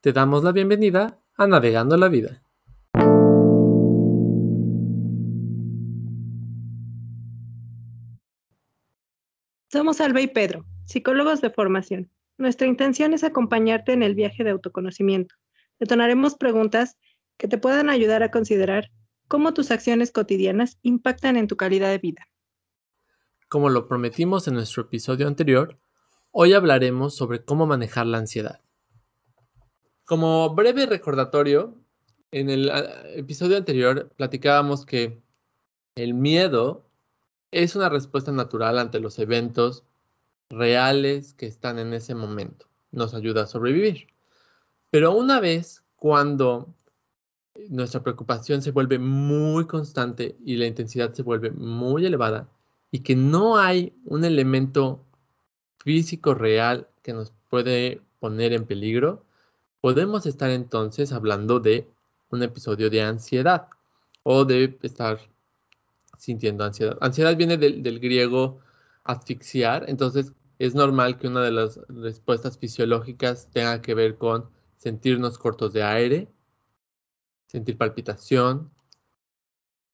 te damos la bienvenida a Navegando la Vida. Somos Alba y Pedro, psicólogos de formación. Nuestra intención es acompañarte en el viaje de autoconocimiento. Detonaremos preguntas que te puedan ayudar a considerar cómo tus acciones cotidianas impactan en tu calidad de vida. Como lo prometimos en nuestro episodio anterior, hoy hablaremos sobre cómo manejar la ansiedad. Como breve recordatorio, en el ah, episodio anterior platicábamos que el miedo es una respuesta natural ante los eventos reales que están en ese momento. Nos ayuda a sobrevivir. Pero una vez cuando nuestra preocupación se vuelve muy constante y la intensidad se vuelve muy elevada y que no hay un elemento físico real que nos puede poner en peligro, podemos estar entonces hablando de un episodio de ansiedad o de estar sintiendo ansiedad. Ansiedad viene del, del griego asfixiar, entonces es normal que una de las respuestas fisiológicas tenga que ver con sentirnos cortos de aire, sentir palpitación,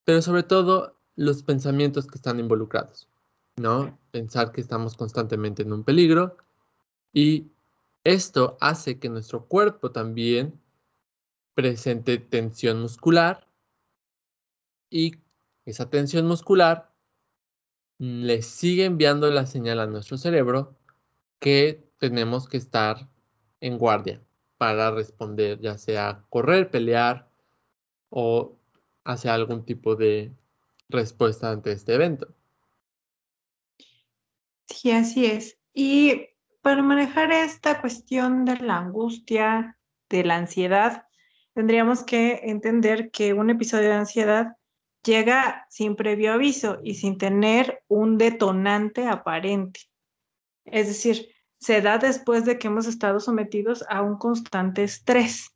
pero sobre todo los pensamientos que están involucrados, ¿no? Pensar que estamos constantemente en un peligro y esto hace que nuestro cuerpo también presente tensión muscular y esa tensión muscular le sigue enviando la señal a nuestro cerebro que tenemos que estar en guardia para responder, ya sea correr, pelear o hacer algún tipo de respuesta ante este evento. Sí, así es. Y para manejar esta cuestión de la angustia, de la ansiedad, tendríamos que entender que un episodio de ansiedad llega sin previo aviso y sin tener un detonante aparente. Es decir, se da después de que hemos estado sometidos a un constante estrés.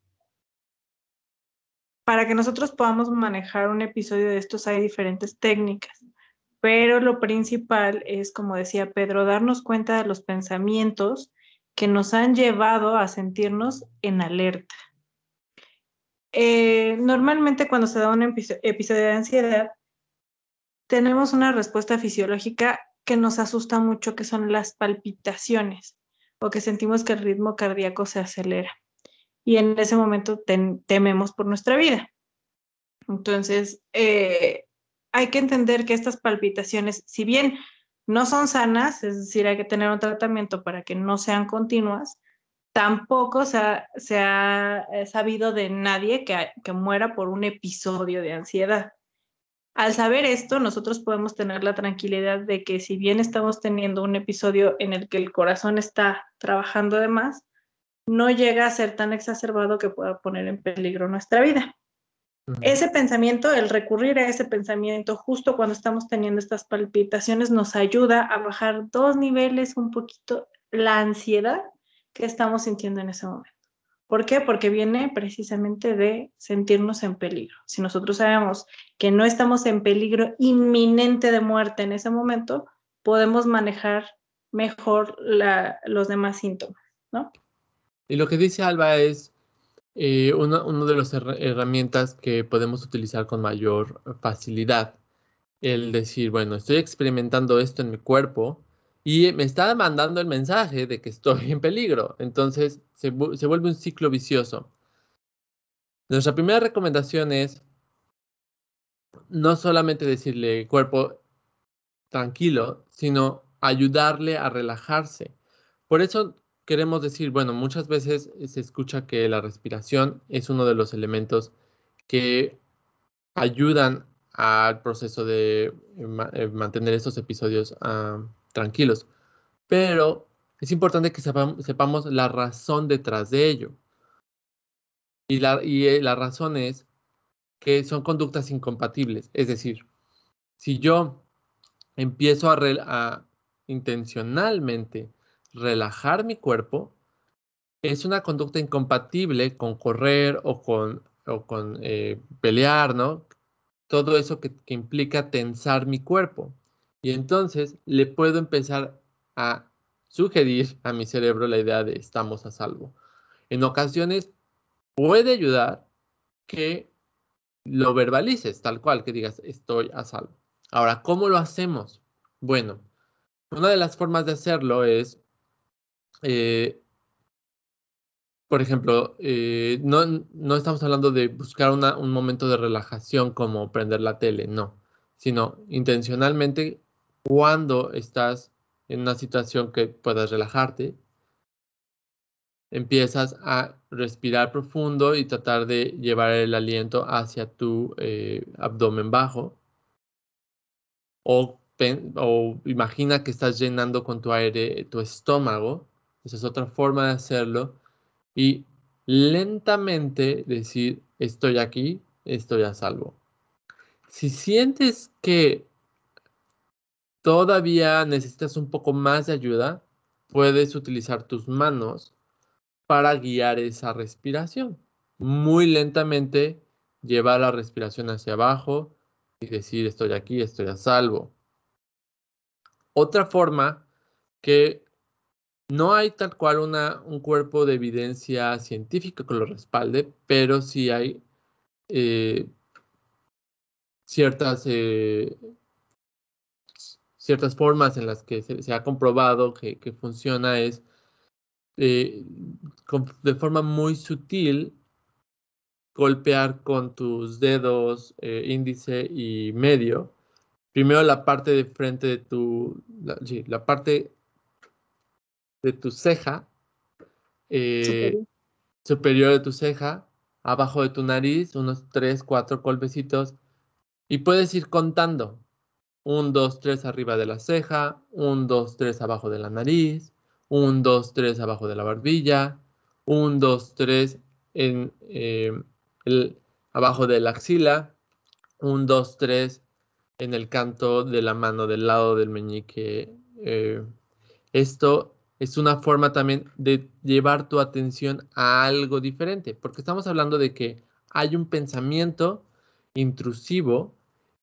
Para que nosotros podamos manejar un episodio de estos hay diferentes técnicas, pero lo principal es, como decía Pedro, darnos cuenta de los pensamientos que nos han llevado a sentirnos en alerta. Eh, normalmente cuando se da un episodio de ansiedad, tenemos una respuesta fisiológica que nos asusta mucho, que son las palpitaciones o que sentimos que el ritmo cardíaco se acelera. Y en ese momento tememos por nuestra vida. Entonces, eh, hay que entender que estas palpitaciones, si bien no son sanas, es decir, hay que tener un tratamiento para que no sean continuas, tampoco se ha, eh, sabido de nadie que, que muera por un episodio de ansiedad. Al saber esto, nosotros podemos tener la tranquilidad de que si bien estamos teniendo un episodio en el que el corazón está trabajando de más, no llega a ser tan exacerbado que pueda poner en peligro nuestra vida. Ese pensamiento, el recurrir a ese pensamiento justo cuando estamos teniendo estas palpitaciones, nos ayuda a bajar dos niveles un poquito la ansiedad que estamos sintiendo en ese momento. ¿Por qué? Porque viene precisamente de sentirnos en peligro. Si nosotros sabemos que no estamos en peligro inminente de muerte en ese momento, podemos manejar mejor los demás síntomas, ¿no? Y lo que dice Alba es eh, una, de las herramientas que podemos utilizar con mayor facilidad. El decir, bueno, estoy experimentando esto en mi cuerpo, y me está mandando el mensaje de que estoy en peligro. Entonces se, vuelve un ciclo vicioso. Nuestra primera recomendación es no solamente decirle cuerpo tranquilo, sino ayudarle a relajarse. Por eso queremos decir, bueno, muchas veces se escucha que la respiración es uno de los elementos que ayudan al proceso de eh, mantener estos episodios ah, tranquilos. Pero es importante que sepamos, la razón detrás de ello. Y la, y eh, la razón es que son conductas incompatibles. Es decir, si yo empiezo a intencionalmente relajar mi cuerpo, es una conducta incompatible con correr o con, o con eh, pelear, ¿no? Todo eso que, que, implica tensar mi cuerpo. Y entonces le puedo empezar a sugerir a mi cerebro la idea de estamos a salvo. En ocasiones puede ayudar que lo verbalices tal cual, que digas estoy a salvo. Ahora, ¿cómo lo hacemos? Bueno, una de las formas de hacerlo es, eh, por ejemplo, eh, no, no, estamos hablando de buscar un momento de relajación como prender la tele, no, sino intencionalmente cuando estás en una situación que puedas relajarte, empiezas a respirar profundo y tratar de llevar el aliento hacia tu eh, abdomen bajo. O, o, imagina que estás llenando con tu aire tu estómago. Esa es otra forma de hacerlo. Y lentamente decir, estoy aquí, estoy a salvo. Si sientes que todavía necesitas un poco más de ayuda, puedes utilizar tus manos para guiar esa respiración. Muy lentamente llevar la respiración hacia abajo y decir estoy aquí, estoy a salvo. Otra forma que no hay tal cual una, un cuerpo de evidencia científica que lo respalde, pero sí hay eh, ciertas, eh, ciertas formas en las que se, ha comprobado que, que funciona es eh, de forma muy sutil golpear con tus dedos índice y medio. Primero la parte de frente de tu, la, parte de tu ceja, eh, superior. de tu ceja, abajo de tu nariz, unos 3, 4 golpecitos, y puedes ir contando. 1, 2, 3 arriba de la ceja, 1, 2, 3 abajo de la nariz, 1, 2, 3 abajo de la barbilla, 1, 2, 3 en, eh, el, abajo de la axila, 1, 2, 3 en el canto de la mano del lado del meñique. Eh, esto es una forma también de llevar tu atención a algo diferente, porque estamos hablando de que hay un pensamiento intrusivo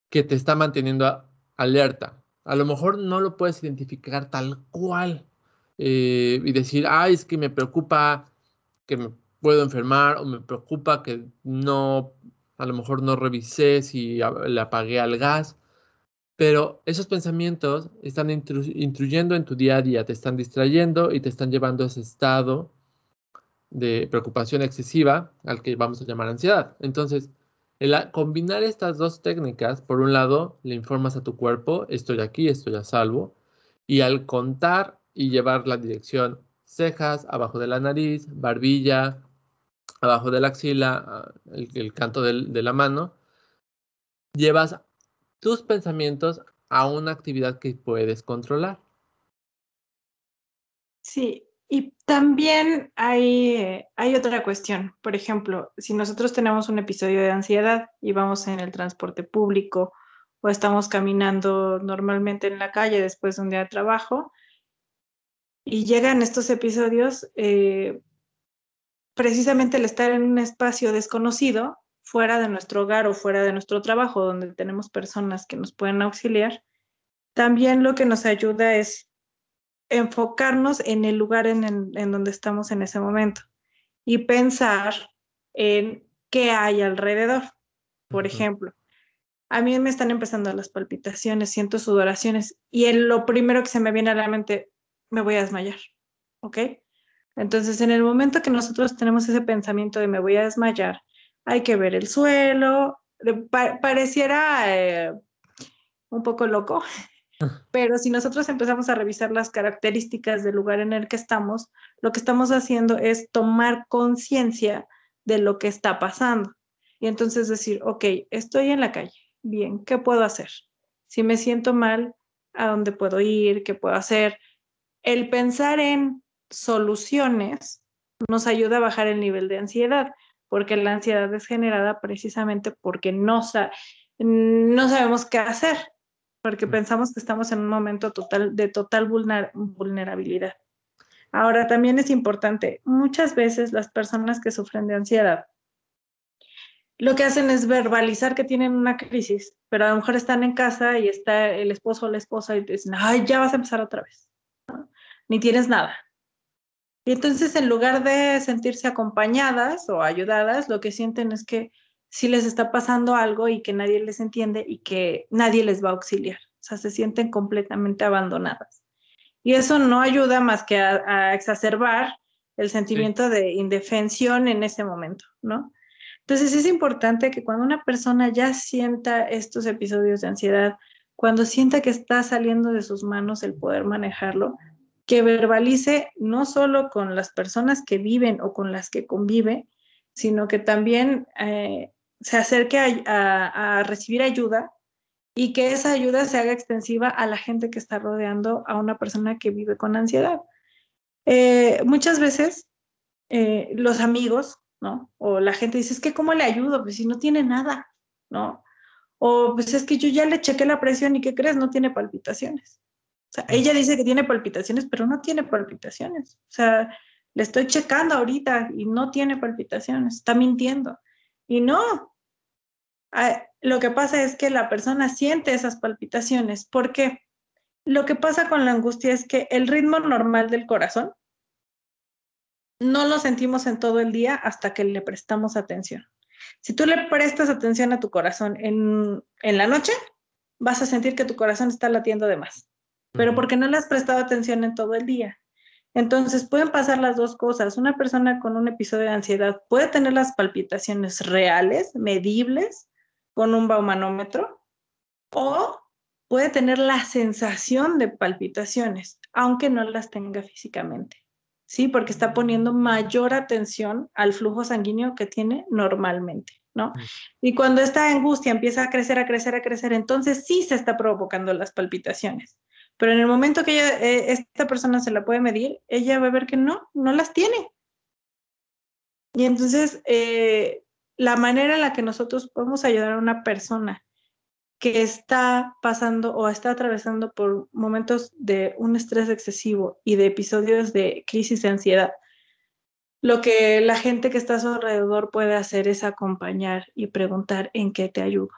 que te está manteniendo alerta. A lo mejor no lo puedes identificar tal cual, eh, y decir, ay, es que me preocupa que me puedo enfermar o me preocupa que no, a lo mejor no revisé si le apagué al gas. Pero esos pensamientos están intruyendo en tu día a día, te están distrayendo y te están llevando a ese estado de preocupación excesiva al que vamos a llamar ansiedad. Entonces, combinar estas dos técnicas, por un lado, le informas a tu cuerpo, estoy aquí, estoy a salvo, y al contar y llevar la dirección cejas, abajo de la nariz, barbilla, abajo de la axila, el, canto de la mano, llevas tus pensamientos a una actividad que puedes controlar. Sí, y también hay, hay otra cuestión. Por ejemplo, si nosotros tenemos un episodio de ansiedad y vamos en el transporte público o estamos caminando normalmente en la calle después de un día de trabajo, y llegan estos episodios, eh, precisamente el estar en un espacio desconocido, fuera de nuestro hogar o fuera de nuestro trabajo, donde tenemos personas que nos pueden auxiliar, también lo que nos ayuda es enfocarnos en el lugar en, en donde estamos en ese momento y pensar en qué hay alrededor. Por ejemplo, a mí me están empezando las palpitaciones, siento sudoraciones y lo primero que se me viene a la mente, me voy a desmayar, ¿ok? Entonces, en el momento que nosotros tenemos ese pensamiento de me voy a desmayar, hay que ver el suelo, pareciera eh, un poco loco, pero si nosotros empezamos a revisar las características del lugar en el que estamos, lo que estamos haciendo es tomar conciencia de lo que está pasando. Y entonces decir, ok, estoy en la calle, bien, ¿qué puedo hacer? Si me siento mal, ¿a dónde puedo ir? ¿Qué puedo hacer? el pensar en soluciones nos ayuda a bajar el nivel de ansiedad, porque la ansiedad es generada precisamente porque no, no sabemos qué hacer, porque pensamos que estamos en un momento total, de total vulnerabilidad. Ahora, también es importante, muchas veces las personas que sufren de ansiedad lo que hacen es verbalizar que tienen una crisis, pero a lo mejor están en casa y está el esposo o la esposa y dicen, ay, ya vas a empezar otra vez ni tienes nada. Y entonces en lugar de sentirse acompañadas o ayudadas, lo que sienten es que sí les está pasando algo y que nadie les entiende y que nadie les va a auxiliar. O sea, se sienten completamente abandonadas. Y eso no ayuda más que a, exacerbar el sentimiento de indefensión en ese momento, ¿no? Entonces es importante que cuando una persona ya sienta estos episodios de ansiedad, cuando sienta que está saliendo de sus manos el poder manejarlo, que verbalice no solo con las personas que viven o con las que convive, sino que también eh, se acerque a, recibir ayuda y que esa ayuda se haga extensiva a la gente que está rodeando a una persona que vive con ansiedad. Eh, muchas veces eh, los amigos, ¿no? O la gente dice, es que ¿cómo le ayudo? Pues si no tiene nada, ¿no? O pues es que yo ya le chequé la presión y ¿qué crees? No tiene palpitaciones. Sea, ella dice que tiene palpitaciones, pero no tiene palpitaciones. O sea, le estoy checando ahorita y no tiene palpitaciones, está mintiendo. Y no, lo que pasa es que la persona siente esas palpitaciones. porque Lo que pasa con la angustia es que el ritmo normal del corazón no lo sentimos en todo el día hasta que le prestamos atención. Si tú le prestas atención a tu corazón en, en la noche, vas a sentir que tu corazón está latiendo de más, pero porque no le has prestado atención en todo el día. Entonces pueden pasar las dos cosas. Una persona con un episodio de ansiedad puede tener las palpitaciones reales, medibles, con un baumanómetro o puede tener la sensación de palpitaciones, aunque no las tenga físicamente. ¿Sí? Porque está poniendo mayor atención al flujo sanguíneo que tiene normalmente, ¿no? Y cuando esta angustia empieza a crecer, a crecer, a crecer, entonces sí se está provocando las palpitaciones. Pero en el momento que eh, esta persona se la puede medir, ella va a ver que no, no las tiene. Y entonces, eh, la manera en la que nosotros podemos ayudar a una persona que está pasando o está atravesando por momentos de un estrés excesivo y de episodios de crisis de ansiedad, lo que la gente que está a su alrededor puede hacer es acompañar y preguntar en qué te ayudo.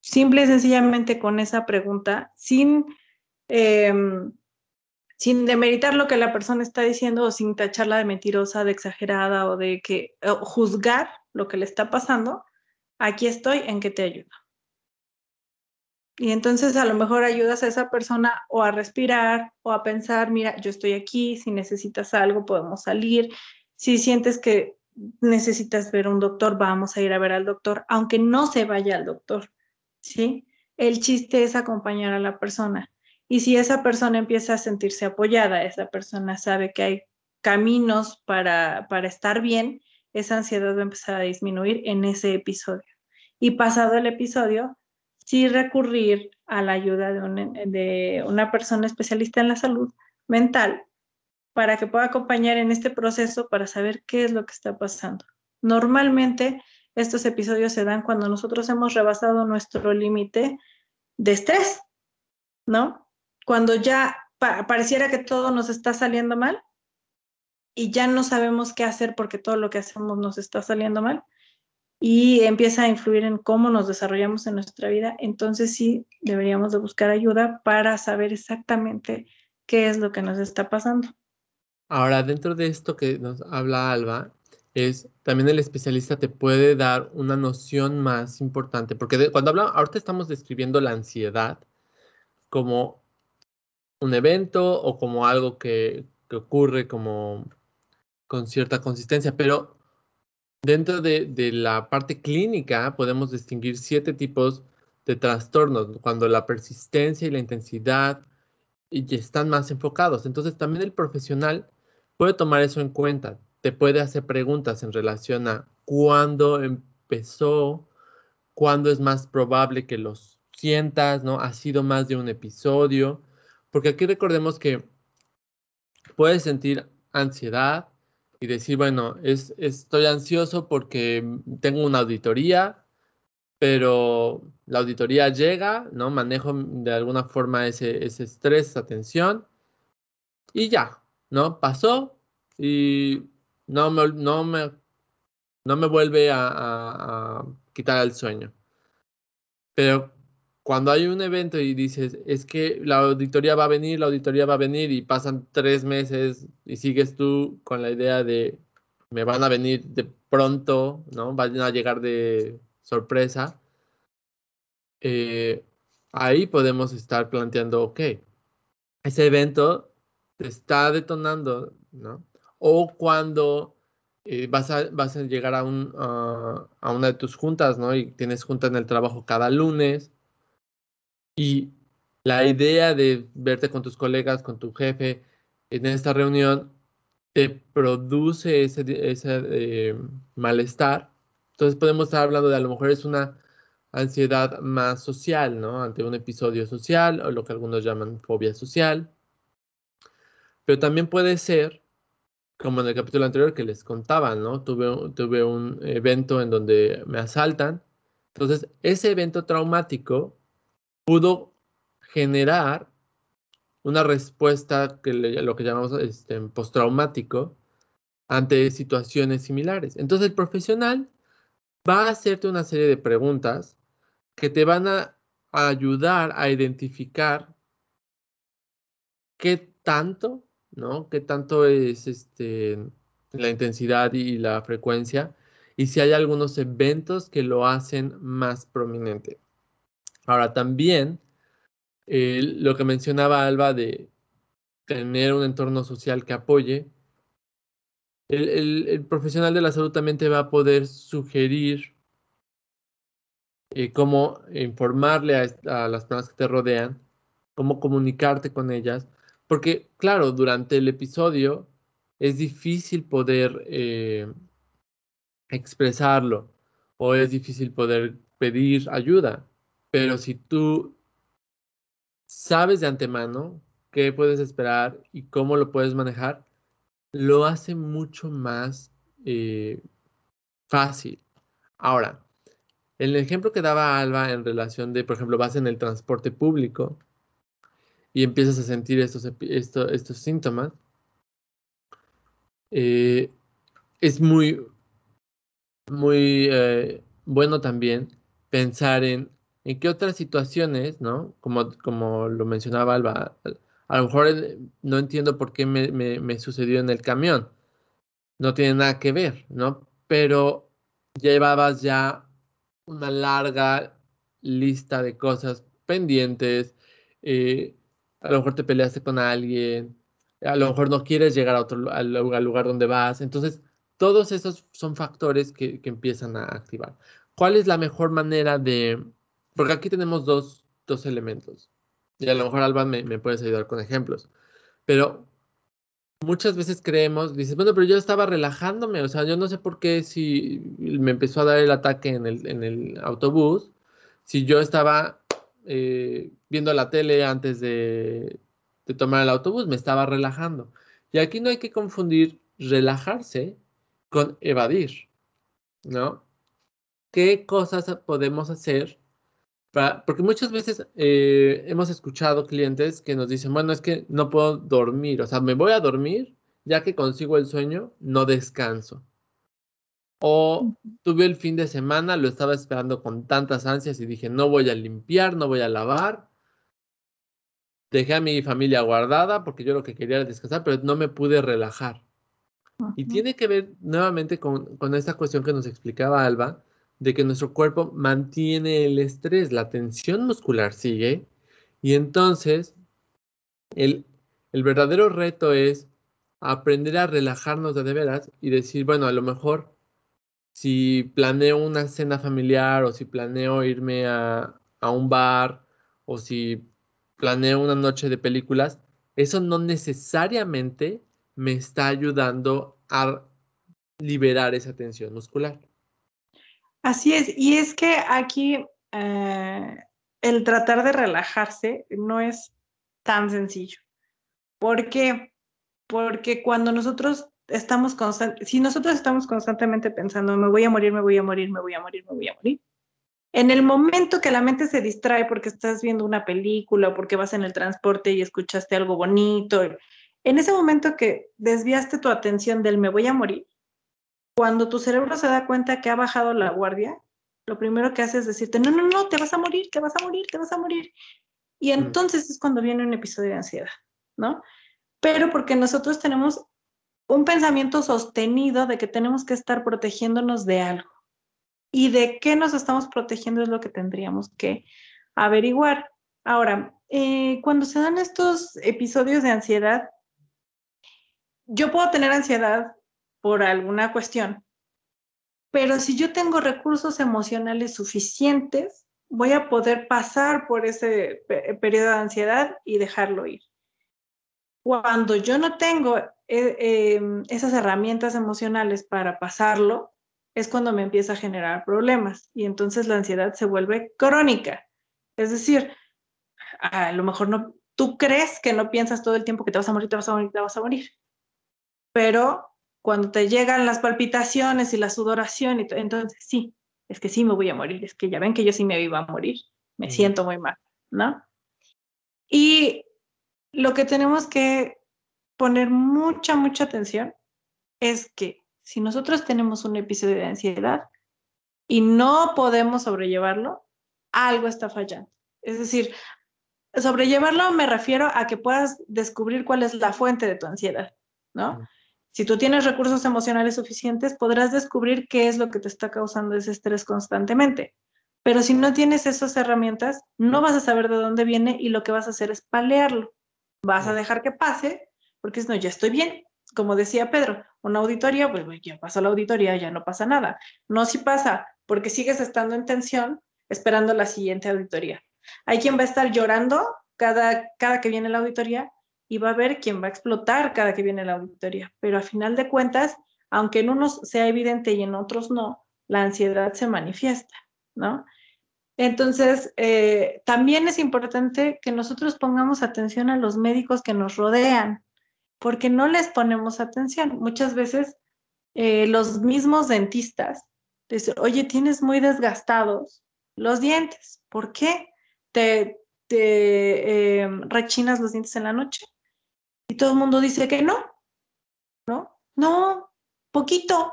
Simple y sencillamente con esa pregunta, sin em, sin demeritar lo que la persona está diciendo o sin tacharla de mentirosa, de exagerada o de que juzgar lo que le está pasando, aquí estoy en que te ayudo. Y entonces a lo mejor ayudas a esa persona o a respirar o a pensar, mira, yo estoy aquí, si necesitas algo podemos salir, si sientes que necesitas ver un doctor, vamos a ir a ver al doctor, aunque no se vaya al doctor, ¿sí? El chiste es acompañar a la persona y si esa persona empieza a sentirse apoyada, esa persona sabe que hay caminos para, para estar bien, esa ansiedad va a empezar a disminuir en ese episodio. Y pasado el episodio, sí recurrir a la ayuda de, de una persona especialista en la salud mental para que pueda acompañar en este proceso para saber qué es lo que está pasando. Normalmente estos episodios se dan cuando nosotros hemos rebasado nuestro límite de estrés, ¿no? Cuando ya pareciera que todo nos está saliendo mal y ya no sabemos qué hacer porque todo lo que hacemos nos está saliendo mal y empieza a influir en cómo nos desarrollamos en nuestra vida, entonces sí deberíamos de buscar ayuda para saber exactamente qué es lo que nos está pasando. Ahora, dentro de esto que nos habla Alba, es también el especialista te puede dar una noción más importante, porque cuando hablamos, ahorita estamos describiendo la ansiedad como un evento o como algo que, ocurre como con cierta consistencia, pero dentro de, la parte clínica podemos distinguir siete tipos de trastornos, cuando la persistencia y la intensidad y están más enfocados. Entonces también el profesional puede tomar eso en cuenta, te puede hacer preguntas en relación a cuándo empezó, cuándo es más probable que los sientas, ¿no? Ha sido más de un episodio. Porque aquí recordemos que puedes sentir ansiedad y decir, bueno, es, estoy ansioso porque tengo una auditoría, pero la auditoría llega, ¿no? Manejo de alguna forma ese, ese estrés, esa tensión, y ya, ¿no? Pasó y no me, no me, no me vuelve a quitar el sueño. Pero cuando hay un evento y dices, es que la auditoría va a venir, la auditoría va a venir y pasan tres meses y sigues tú con la idea de me van a venir de pronto, ¿no? Van a llegar de sorpresa. Eh, ahí podemos estar planteando, ok, ese evento te está detonando, ¿no? O cuando eh, vas, a, vas a llegar a, un, a una de tus juntas, ¿no? Y tienes junta en el trabajo cada lunes y la idea de verte con tus colegas, con tu jefe en esta reunión, te produce ese, ese eh, malestar. Entonces podemos estar hablando de a lo mejor es una ansiedad más social, ¿no? Ante un episodio social o lo que algunos llaman fobia social. Pero también puede ser, como en el capítulo anterior que les contaba, ¿no? Tuve, tuve un evento en donde me asaltan. Entonces, ese evento traumático pudo generar una respuesta que lo que llamamos este, postraumático ante situaciones similares. Entonces el profesional va a hacerte una serie de preguntas que te van a ayudar a identificar qué tanto, ¿no? Qué tanto es este, la intensidad y la frecuencia y si hay algunos eventos que lo hacen más prominente. Ahora también, lo que mencionaba Alba de tener un entorno social que apoye, el, profesional de la salud también te va a poder sugerir eh, cómo informarle a, las personas que te rodean, cómo comunicarte con ellas, porque claro, durante el episodio es difícil poder eh, expresarlo o es difícil poder pedir ayuda. Pero si tú sabes de antemano qué puedes esperar y cómo lo puedes manejar, lo hace mucho más eh, fácil. Ahora, el ejemplo que daba Alba en relación de, por ejemplo, vas en el transporte público y empiezas a sentir estos, estos síntomas, eh, es muy, muy eh, bueno también pensar en en qué otras situaciones, ¿no? Como, como lo mencionaba Alba, a lo mejor no entiendo por qué me, sucedió en el camión. No tiene nada que ver, ¿no? Pero llevabas ya una larga lista de cosas pendientes. Eh, a lo mejor te peleaste con alguien. A lo mejor no quieres llegar a otro, al, lugar donde vas. Entonces, todos esos son factores que empiezan a activar. ¿Cuál es la mejor manera de, porque aquí tenemos dos, elementos. Y a lo mejor, Alba, me, puedes ayudar con ejemplos. Pero muchas veces creemos, dices, bueno, pero yo estaba relajándome, o sea, yo no sé por qué si me empezó a dar el ataque en el, autobús, si yo estaba eh, viendo la tele antes de, de tomar el autobús, me estaba relajando. Y aquí no hay que confundir relajarse con evadir, ¿no? ¿Qué cosas podemos hacer porque muchas veces eh, hemos escuchado clientes que nos dicen, bueno, es que no puedo dormir, o sea, me voy a dormir, ya que consigo el sueño, no descanso. O tuve el fin de semana, lo estaba esperando con tantas ansias y dije, no voy a limpiar, no voy a lavar. Dejé a mi familia guardada porque yo lo que quería era descansar, pero no me pude relajar. Y tiene que ver nuevamente con, con esta cuestión que nos explicaba Alba, de que nuestro cuerpo mantiene el estrés, la tensión muscular sigue, y entonces el, verdadero reto es aprender a relajarnos de, de veras y decir, bueno, a lo mejor si planeo una cena familiar o si planeo irme a, a un bar o si planeo una noche de películas, eso no necesariamente me está ayudando a liberar esa tensión muscular. Así es, y es que aquí eh, el tratar de relajarse no es tan sencillo. ¿Por qué? Porque cuando nosotros estamos si nosotros estamos constantemente pensando, me voy a morir, me voy a morir, me voy a morir, me voy a morir, en el momento que la mente se distrae porque estás viendo una película o porque vas en el transporte y escuchaste algo bonito, en ese momento que desviaste tu atención del me voy a morir, cuando tu cerebro se da cuenta que ha bajado la guardia, lo primero que hace es decirte, no, no, no, te vas a morir, te vas a morir, te vas a morir. Y entonces es cuando viene un episodio de ansiedad, ¿no? Pero porque nosotros tenemos un pensamiento sostenido de que tenemos que estar protegiéndonos de algo. Y de qué nos estamos protegiendo es lo que tendríamos que averiguar. Ahora, eh, cuando se dan estos episodios de ansiedad, yo puedo tener ansiedad por alguna cuestión, pero si yo tengo recursos emocionales suficientes, voy a poder pasar por ese periodo de ansiedad y dejarlo ir. Cuando yo no tengo eh, em, esas herramientas emocionales para pasarlo, es cuando me empieza a generar problemas y entonces la ansiedad se vuelve crónica. Es decir, a lo mejor no, tú crees que no piensas todo el tiempo que te vas a morir, te vas a morir, te vas a morir, pero cuando te llegan las palpitaciones y la sudoración, y entonces sí, es que sí me voy a morir, es que ya ven que yo sí me iba a morir, me siento muy mal, ¿no? Y lo que tenemos que poner mucha, mucha atención es que si nosotros tenemos un episodio de ansiedad y no podemos sobrellevarlo, algo está fallando. Es decir, sobrellevarlo me refiero a que puedas descubrir cuál es la fuente de tu ansiedad, ¿no? Si tú tienes recursos emocionales suficientes, podrás descubrir qué es lo que te está causando ese estrés constantemente. Pero si no tienes esas herramientas, no vas a saber de dónde viene y lo que vas a hacer es palearlo. Vas a dejar que pase, porque es no, ya estoy bien. Como decía Pedro, una auditoría, pues ya pasó la auditoría, ya no pasa nada. No si pasa, porque sigues estando en tensión esperando la siguiente auditoría. Hay quien va a estar llorando cada, cada que viene la auditoría y va a haber quien va a explotar cada que viene la auditoría. Pero a final de cuentas, aunque en unos sea evidente y en otros no, la ansiedad se manifiesta, ¿no? Entonces, eh, también es importante que nosotros pongamos atención a los médicos que nos rodean, porque no les ponemos atención. Muchas veces eh, los mismos dentistas dicen, oye, tienes muy desgastados los dientes, ¿por qué? ¿Te, eh, rechinas los dientes en la noche? Y todo el mundo dice que no, ¿no? No, poquito,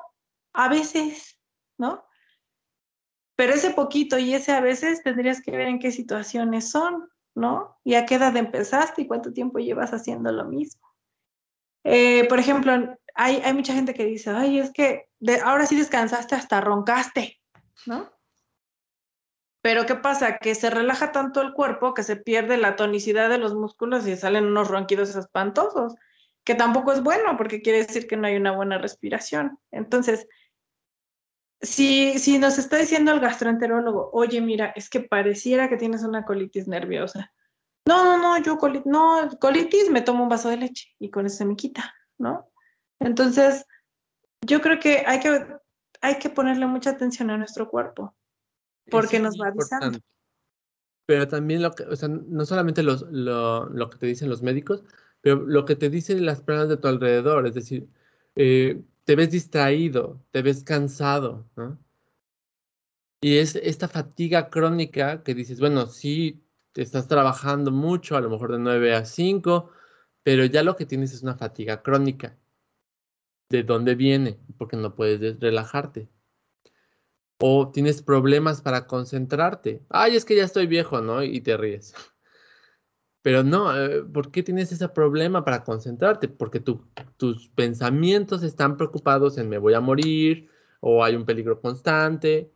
a veces, ¿no? Pero ese poquito y ese a veces tendrías que ver en qué situaciones son, ¿no? Y a qué edad empezaste y cuánto tiempo llevas haciendo lo mismo. Eh, por ejemplo, hay, mucha gente que dice, ay, es que de, ahora sí descansaste hasta roncaste, ¿no? Pero ¿qué pasa? Que se relaja tanto el cuerpo que se pierde la tonicidad de los músculos y salen unos ronquidos espantosos, que tampoco es bueno porque quiere decir que no hay una buena respiración. Entonces, si, si nos está diciendo el gastroenterólogo, oye, mira, es que pareciera que tienes una colitis nerviosa. No, no, no, yo colitis, no, colitis me tomo un vaso de leche y con eso se me quita, ¿no? Entonces, yo creo que hay que, hay que ponerle mucha atención a nuestro cuerpo porque nos va avisando. Pero también lo que, o sea, no solamente los, lo, lo, que te dicen los médicos, pero lo que te dicen las personas de tu alrededor, es decir, eh, te ves distraído, te ves cansado, ¿no? Y es esta fatiga crónica que dices, bueno, sí, te estás trabajando mucho, a lo mejor de 9 a 5, pero ya lo que tienes es una fatiga crónica. ¿De dónde viene? Porque no puedes relajarte o tienes problemas para concentrarte. Ay, es que ya estoy viejo, ¿no? Y te ríes. Pero no, eh, ¿por qué tienes ese problema para concentrarte? Porque tus pensamientos están preocupados en me voy a morir o hay un peligro constante.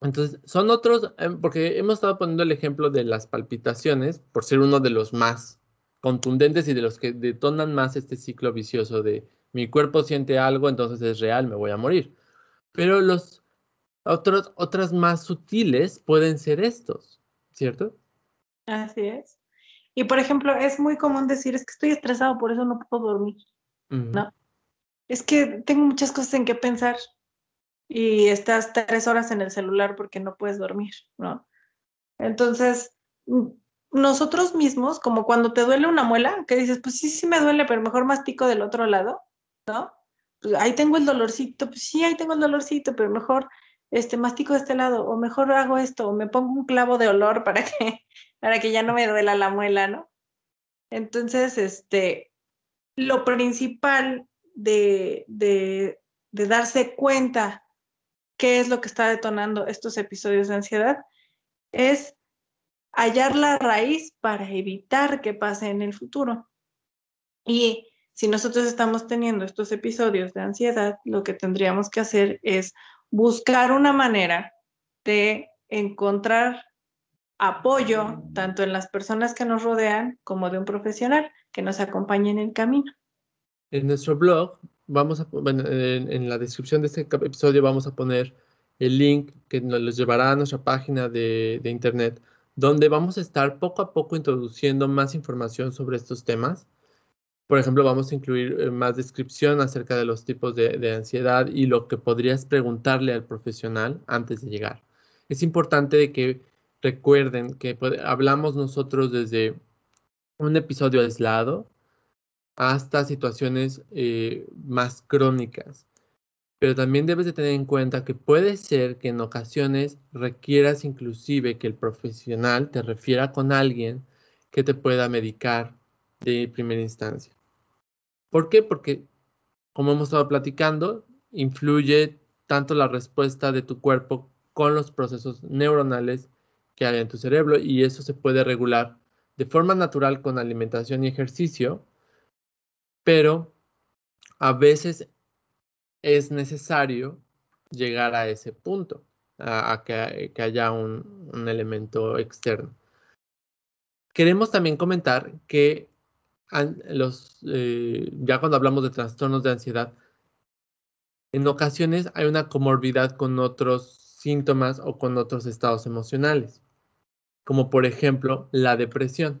Entonces, son otros, em, porque hemos estado poniendo el ejemplo de las palpitaciones por ser uno de los más contundentes y de los que detonan más este ciclo vicioso de mi cuerpo siente algo, entonces es real, me voy a morir. Pero los otros, otras más sutiles pueden ser estos, ¿cierto? Así es. Y por ejemplo, es muy común decir, es que estoy estresado, por eso no puedo dormir, ¿no? Es que tengo muchas cosas en que pensar y estás tres horas en el celular porque no puedes dormir, ¿no? Entonces, nosotros mismos, como cuando te duele una muela, que dices, pues sí, sí me duele, pero mejor mastico del otro lado, ¿no? Pues ahí tengo el dolorcito, pues sí, ahí tengo el dolorcito, pero mejor este, mastico de este lado, o mejor hago esto, o me pongo un clavo de olor para que, para que ya no me duela la muela, ¿no? Entonces, este, lo principal de, de, de darse cuenta qué es lo que está detonando estos episodios de ansiedad, es hallar la raíz para evitar que pase en el futuro. Y si nosotros estamos teniendo estos episodios de ansiedad, lo que tendríamos que hacer es buscar una manera de encontrar apoyo tanto en las personas que nos rodean como de un profesional que nos acompañe en el camino. En nuestro blog, vamos a, en, la descripción de este episodio vamos a poner el link que nos llevará a nuestra página de internet, donde vamos a estar poco a poco introduciendo más información sobre estos temas por ejemplo, vamos a incluir eh, más descripción acerca de los tipos de, ansiedad y lo que podrías preguntarle al profesional antes de llegar. Es importante que recuerden que hablamos nosotros desde un episodio aislado hasta situaciones eh, más crónicas. Pero también debes de tener en cuenta que puede ser que en ocasiones requieras inclusive que el profesional te refiera con alguien que te pueda medicar de primera instancia. ¿Por qué? Porque, como hemos estado platicando, influye tanto la respuesta de tu cuerpo con los procesos neuronales que hay en tu cerebro y eso se puede regular de forma natural con alimentación y ejercicio, pero a veces es necesario llegar a ese punto, a, que, haya un elemento externo. Queremos también comentar que los, eh, ya cuando hablamos de trastornos de ansiedad, en ocasiones hay una comorbilidad con otros síntomas o con otros estados emocionales, como por ejemplo la depresión.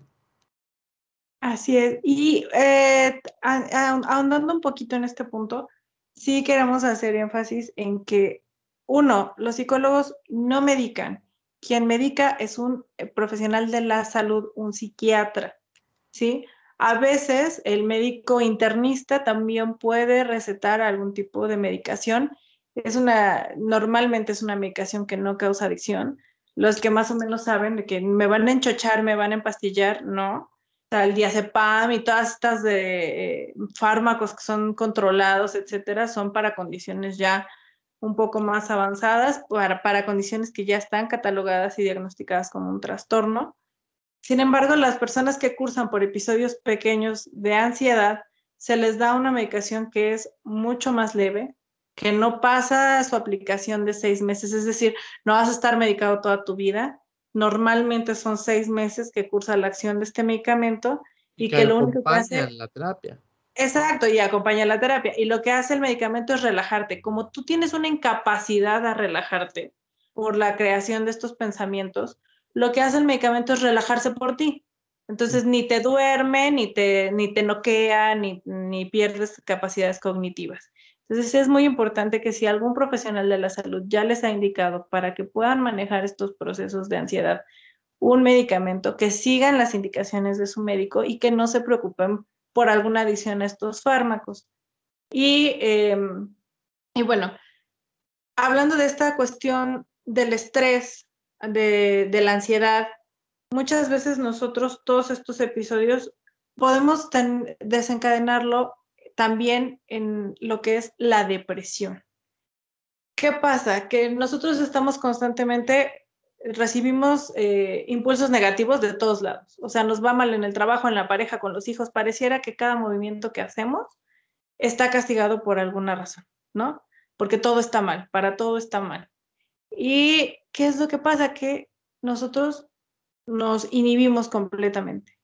Así es. Y eh, ahondando un poquito en este punto, sí queremos hacer énfasis en que, uno, los psicólogos no medican. Quien medica es un eh, profesional de la salud, un psiquiatra, ¿sí? A veces el médico internista también puede recetar algún tipo de medicación. Es una, normalmente es una medicación que no causa adicción. Los que más o menos saben de que me van a enchochar, me van a empastillar, no. O sea, el diazepam y todas estas de eh, fármacos que son controlados, etcétera, son para condiciones ya un poco más avanzadas, para, para condiciones que ya están catalogadas y diagnosticadas como un trastorno. Sin embargo, las personas que cursan por episodios pequeños de ansiedad, se les da una medicación que es mucho más leve, que no pasa su aplicación de seis meses, es decir, no vas a estar medicado toda tu vida. Normalmente son seis meses que cursa la acción de este medicamento y, que, lo único que hace la terapia. Exacto, y acompaña la terapia. Y lo que hace el medicamento es relajarte. Como tú tienes una incapacidad a relajarte por la creación de estos pensamientos, lo que hace el medicamento es relajarse por ti. Entonces ni te duerme, ni te, ni te noquea, ni, ni pierdes capacidades cognitivas. Entonces es muy importante que si algún profesional de la salud ya les ha indicado para que puedan manejar estos procesos de ansiedad un medicamento, que sigan las indicaciones de su médico y que no se preocupen por alguna adición a estos fármacos. Y, em, y bueno, hablando de esta cuestión del estrés de, la ansiedad, muchas veces nosotros todos estos episodios podemos desencadenarlo también en lo que es la depresión. ¿Qué pasa? Que nosotros estamos constantemente, recibimos eh, impulsos negativos de todos lados. O sea, nos va mal en el trabajo, en la pareja, con los hijos. Pareciera que cada movimiento que hacemos está castigado por alguna razón, ¿no? Porque todo está mal, para todo está mal. ¿Y qué es lo que pasa? Que nosotros nos inhibimos completamente.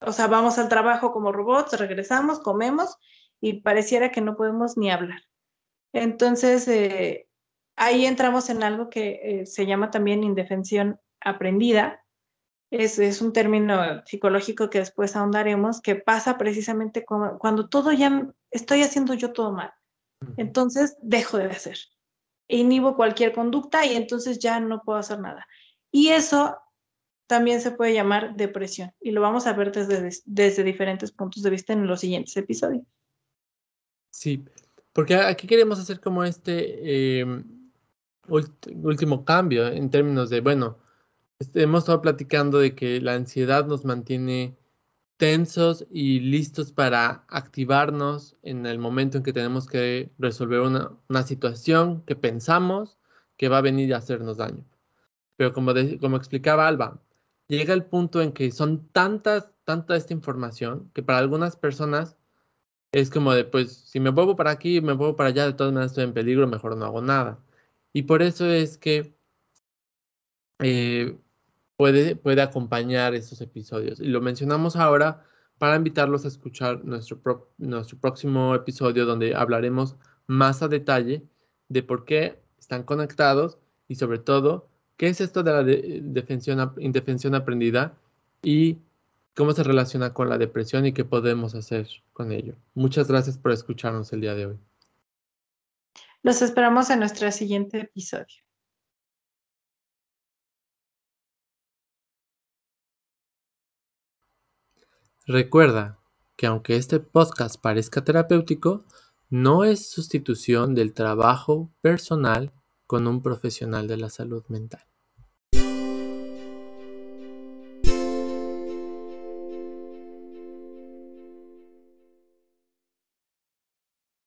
O sea, vamos al trabajo como robots, regresamos, comemos y pareciera que no podemos ni hablar. Entonces, eh, ahí entramos en algo que eh, se llama también indefensión aprendida. Es, es, un término psicológico que después ahondaremos, que pasa precisamente cuando todo ya estoy haciendo yo todo mal. Entonces, dejo de hacer inhibo cualquier conducta y entonces ya no puedo hacer nada. Y eso también se puede llamar depresión y lo vamos a ver desde, desde diferentes puntos de vista en los siguientes episodios. Sí, porque aquí queremos hacer como este em, último cambio en términos de, bueno, este, hemos estado platicando de que la ansiedad nos mantiene tensos y listos para activarnos en el momento en que tenemos que resolver una, situación que pensamos, que va a venir a hacernos daño. Pero como, como explicaba Alba, llega el punto en que son tantas, tanta esta información que para algunas personas es como de, pues, si me muevo para aquí, me muevo para allá, de todas maneras estoy en peligro, mejor no hago nada. Y por eso es que eh, puede, puede acompañar estos episodios. Y lo mencionamos ahora para invitarlos a escuchar nuestro, nuestro próximo episodio donde hablaremos más a detalle de por qué están conectados y sobre todo qué es esto de la defensión, indefensión aprendida y cómo se relaciona con la depresión y qué podemos hacer con ello. Muchas gracias por escucharnos el día de hoy. Los esperamos en nuestro siguiente episodio. Recuerda que aunque este podcast parezca terapéutico, no es sustitución del trabajo personal con un profesional de la salud mental.